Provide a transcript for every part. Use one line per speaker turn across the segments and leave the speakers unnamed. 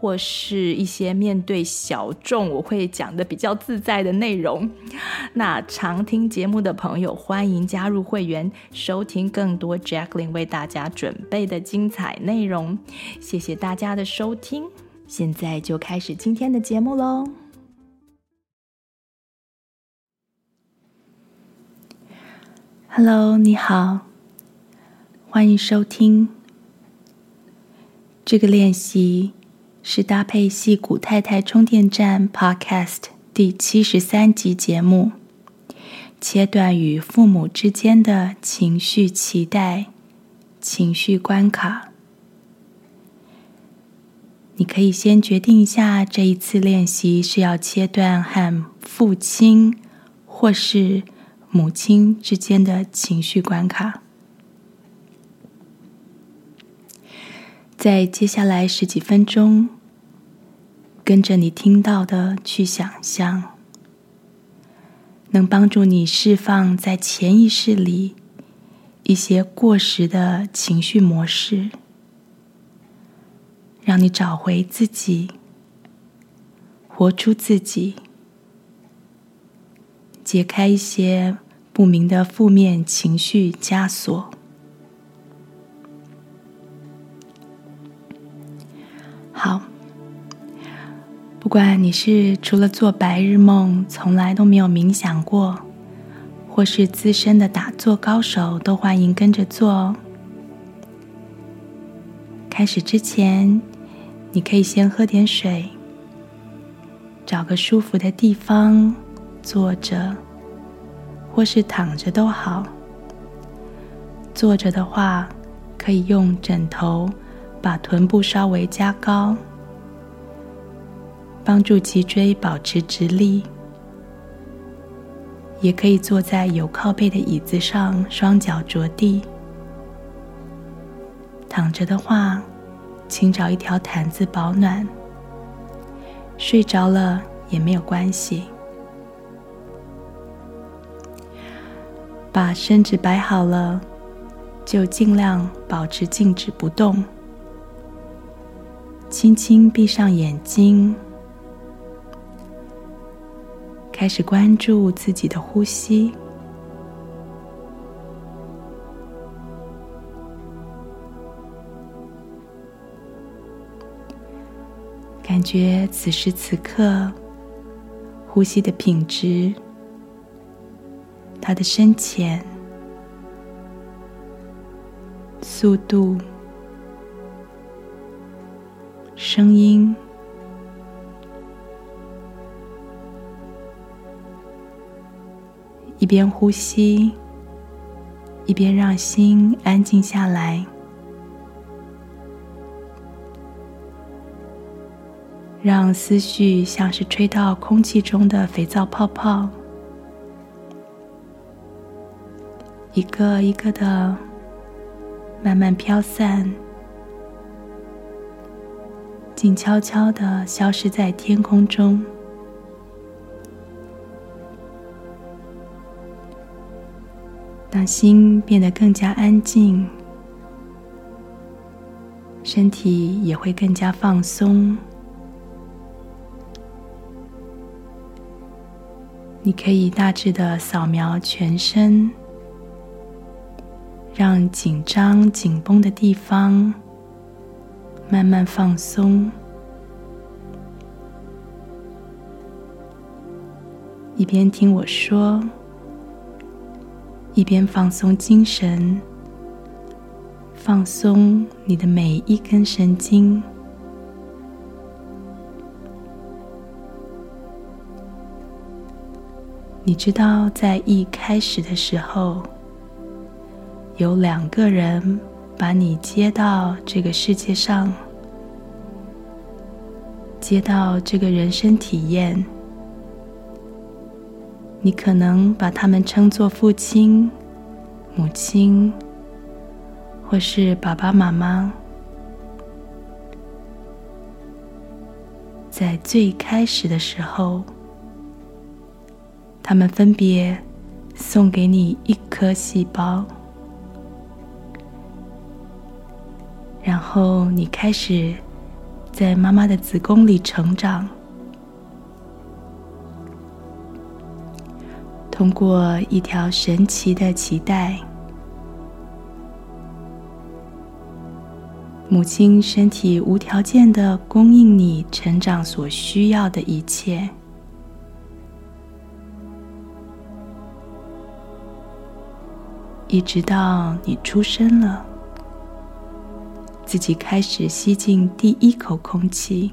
或是一些面对小众，我会讲得比较自在的内容。那常听节目的朋友，欢迎加入会员，收听更多 Jacqueline 为大家准备的精彩内容。谢谢大家的收听，现在就开始今天的节目喽。Hello，你好，欢迎收听这个练习。是搭配矽谷太太充电站 Podcast 第七十三集节目，切断与父母之间的情绪期待、情绪关卡。你可以先决定一下，这一次练习是要切断和父亲或是母亲之间的情绪关卡。在接下来十几分钟，跟着你听到的去想象，能帮助你释放在潜意识里一些过时的情绪模式，让你找回自己，活出自己，解开一些不明的负面情绪枷锁。不管你是除了做白日梦，从来都没有冥想过，或是资深的打坐高手，都欢迎跟着做哦。开始之前，你可以先喝点水，找个舒服的地方坐着，或是躺着都好。坐着的话，可以用枕头。把臀部稍微加高，帮助脊椎保持直立。也可以坐在有靠背的椅子上，双脚着地。躺着的话，请找一条毯子保暖。睡着了也没有关系。把身子摆好了，就尽量保持静止不动。轻轻闭上眼睛，开始关注自己的呼吸，感觉此时此刻呼吸的品质，它的深浅、速度。声音，边呼吸，一边让心安静下来，让思绪像是吹到空气中的肥皂泡泡，一个一个的慢慢飘散。静悄悄的消失在天空中。让心变得更加安静，身体也会更加放松。你可以大致的扫描全身，让紧张紧绷的地方。慢慢放松，一边听我说，一边放松精神，放松你的每一根神经。你知道，在一开始的时候，有两个人。把你接到这个世界上，接到这个人生体验，你可能把他们称作父亲、母亲，或是爸爸妈妈。在最开始的时候，他们分别送给你一颗细胞，然后你开始在妈妈的子宫里成长。通过一条神奇的脐带，母亲身体无条件的供应你成长所需要的一切，一直到你出生了，自己开始吸进第一口空气，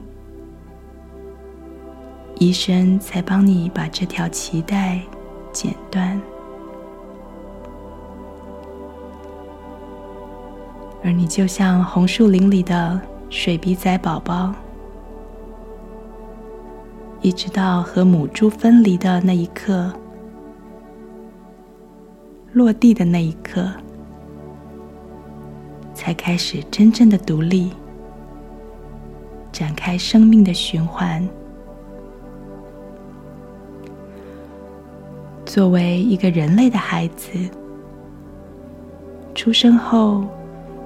医生才帮你把这条脐带。剪断，而你就像红树林里的水笔仔宝宝，一直到和母猪分离的那一刻，落地的那一刻，才开始真正的独立，展开生命的循环。作为一个人类的孩子，出生后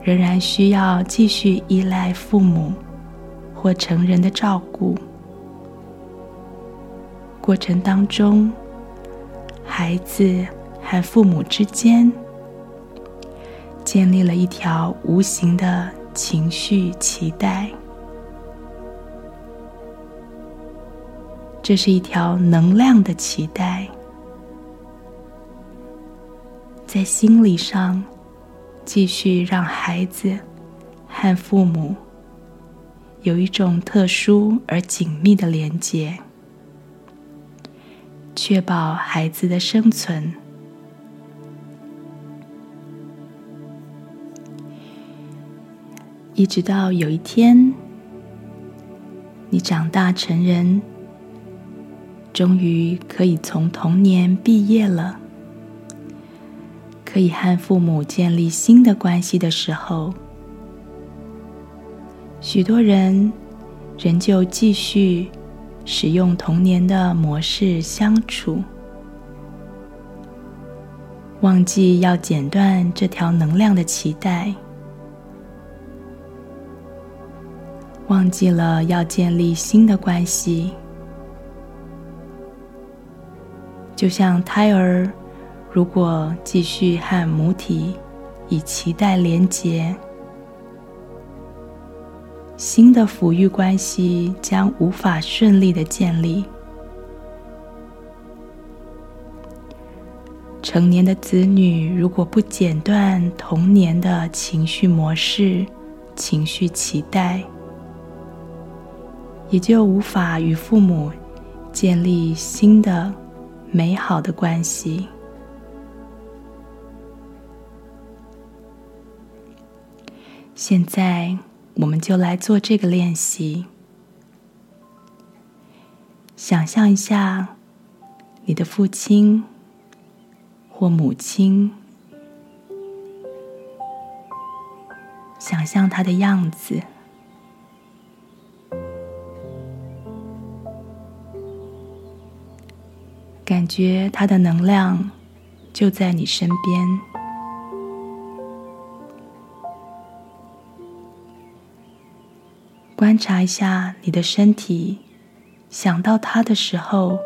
仍然需要继续依赖父母或成人的照顾。过程当中，孩子和父母之间建立了一条无形的情绪脐带，这是一条能量的脐带。在心理上，继续让孩子和父母有一种特殊而紧密的连结，确保孩子的生存。一直到有一天，你长大成人，终于可以从童年毕业了。可以和父母建立新的关系的时候，许多人仍旧继续使用童年的模式相处，忘记要剪断这条能量的脐带，忘记了要建立新的关系，就像胎儿。如果继续和母体以脐带连结，新的抚育关系将无法顺利的建立。成年的子女如果不剪断童年的情绪模式、情绪脐带，也就无法与父母建立新的美好的关系。现在，我们就来做这个练习。想象一下，你的父亲或母亲，想象他的样子，感觉他的能量就在你身边。观察一下你的身体，想到他的时候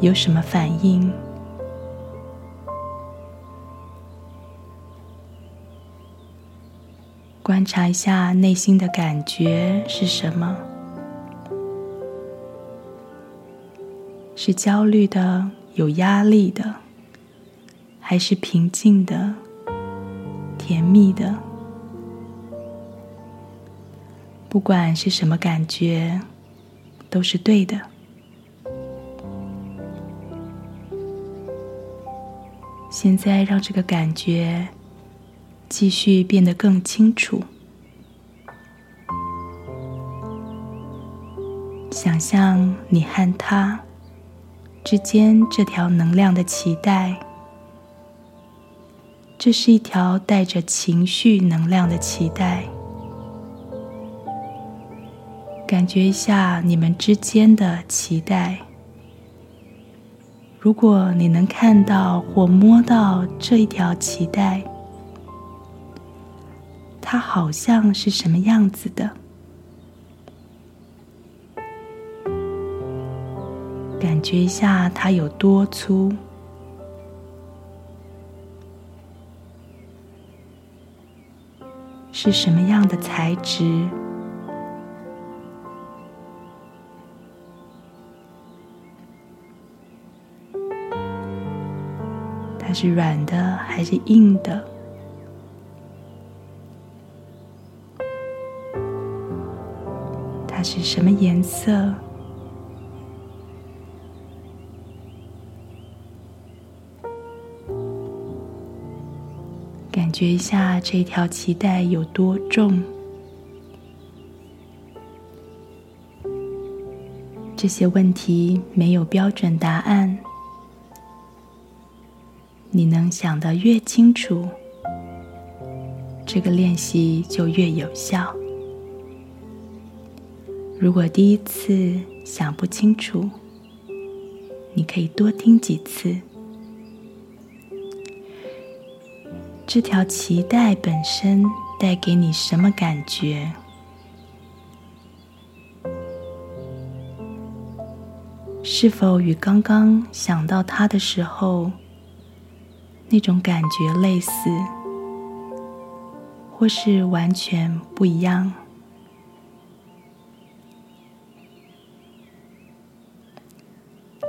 有什么反应？观察一下内心的感觉是什么？是焦虑的、有压力的，还是平静的、甜蜜的？不管是什么感觉，都是对的。现在让这个感觉继续变得更清楚。想象你和他之间这条能量的脐带，这是一条带着情绪能量的脐带。感觉一下你们之间的脐带。如果你能看到或摸到这一条脐带，它好像是什么样子的？感觉一下它有多粗，是什么样的材质？是软的还是硬的？它是什么颜色？感觉一下这条脐带有多重？这些问题没有标准答案。你能想得越清楚，这个练习就越有效。如果第一次想不清楚，你可以多听几次。这条脐带本身带给你什么感觉？是否与刚刚想到它的时候那种感觉类似，或是完全不一样？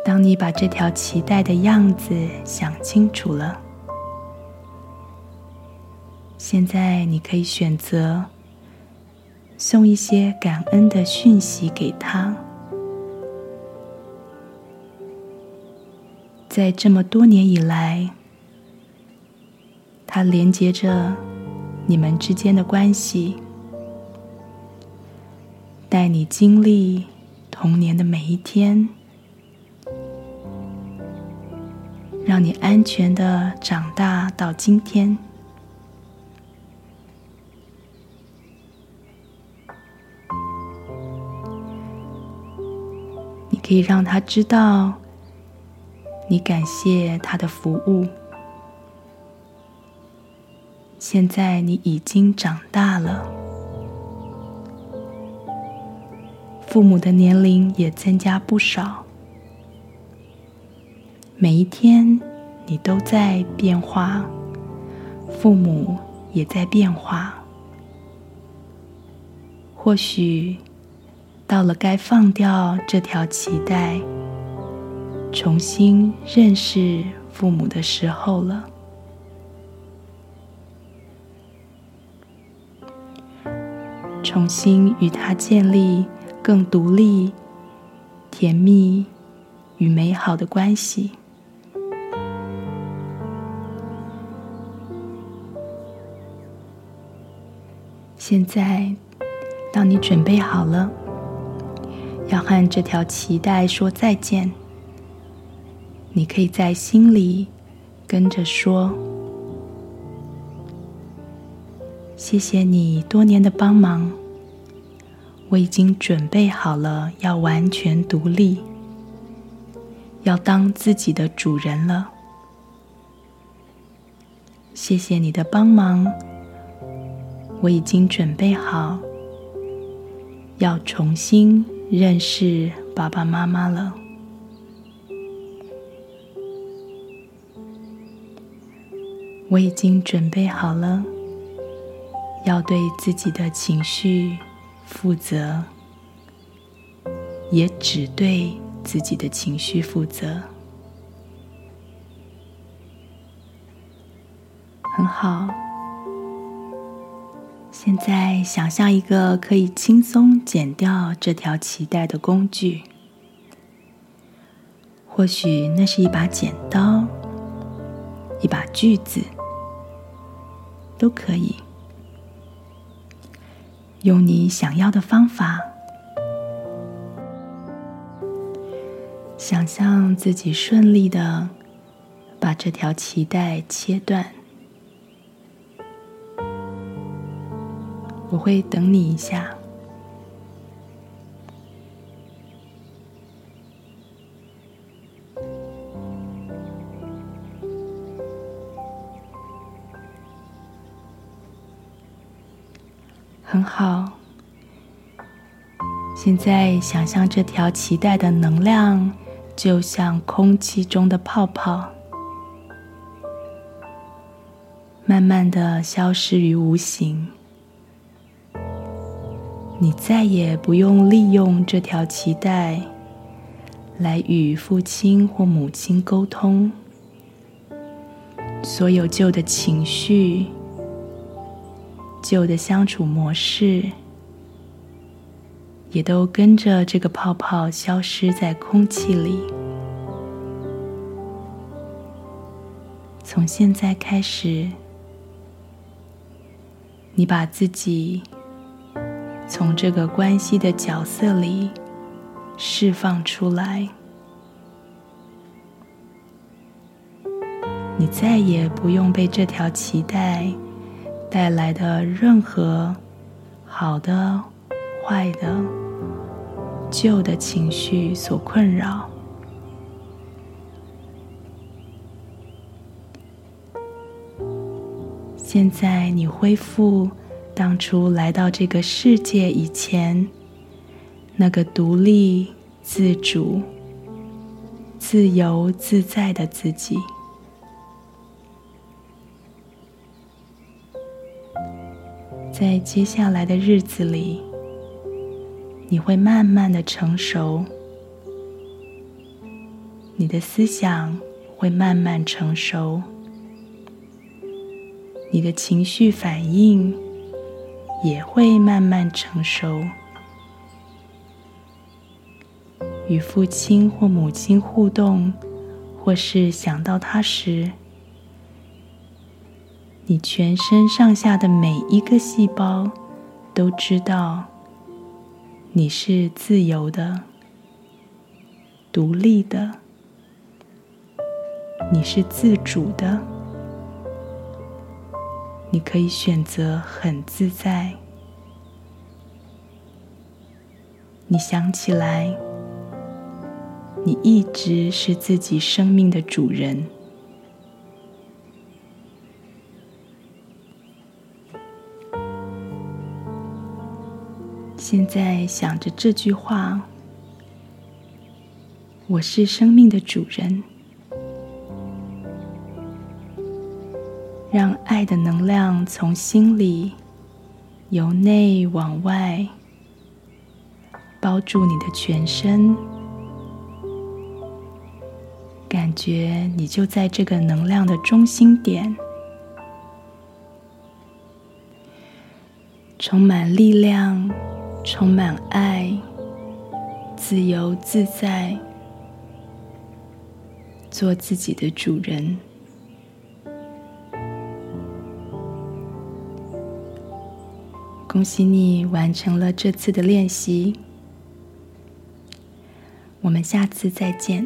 当你把这条脐带的样子想清楚了。现在你可以选择送一些感恩的讯息给他。在这么多年以来，他连接着你们之间的关系，带你经历童年的每一天，让你安全的长大到今天。你可以让他知道，你感谢他的服务。现在你已经长大了，父母的年龄也增加不少。每一天你都在变化，父母也在变化。或许。到了该放掉这条脐带，重新认识父母的时候了。重新与他建立更独立、甜蜜与美好的关系。现在，当你准备好了。要和这条脐带说再见，你可以在心里跟着说：“谢谢你多年的帮忙，我已经准备好了要完全独立，要当自己的主人了。谢谢你的帮忙，我已经准备好要重新。”认识爸爸妈妈了，我已经准备好了，要对自己的情绪负责，也只对自己的情绪负责。很好。现在想象一个可以轻松剪掉这条脐带的工具，或许那是一把剪刀、一把锯子，都可以。用你想要的方法，想象自己顺利的把这条脐带切断。我会等你一下。很好。现在想象这条脐带的能量，就像空气中的泡泡，慢慢的消失于无形。你再也不用利用这条脐带来与父亲或母亲沟通，所有旧的情绪、旧的相处模式。也都跟着这个泡泡消失在空气里。从现在开始，你把自己从这个关系的角色里释放出来，你再也不用被这条脐带带来的任何好的、坏的。旧的情绪所困扰。现在你恢复当初来到这个世界以前那个独立、自主、自由自在的自己。在接下来的日子里。你会慢慢的成熟，你的思想会慢慢成熟，你的情绪反应也会慢慢成熟。与父亲或母亲互动，或是想到他时，你全身上下的每一个细胞都知道。你是自由的、独立的，你是自主的，你可以选择很自在。你想起来，你一直是自己生命的主人。现在想着这句话：“我是生命的主人。”让爱的能量从心里由内往外包住你的全身，感觉你就在这个能量的中心点，充满力量。充满爱，自由自在，做自己的主人。恭喜你完成了这次的练习，我们下次再见。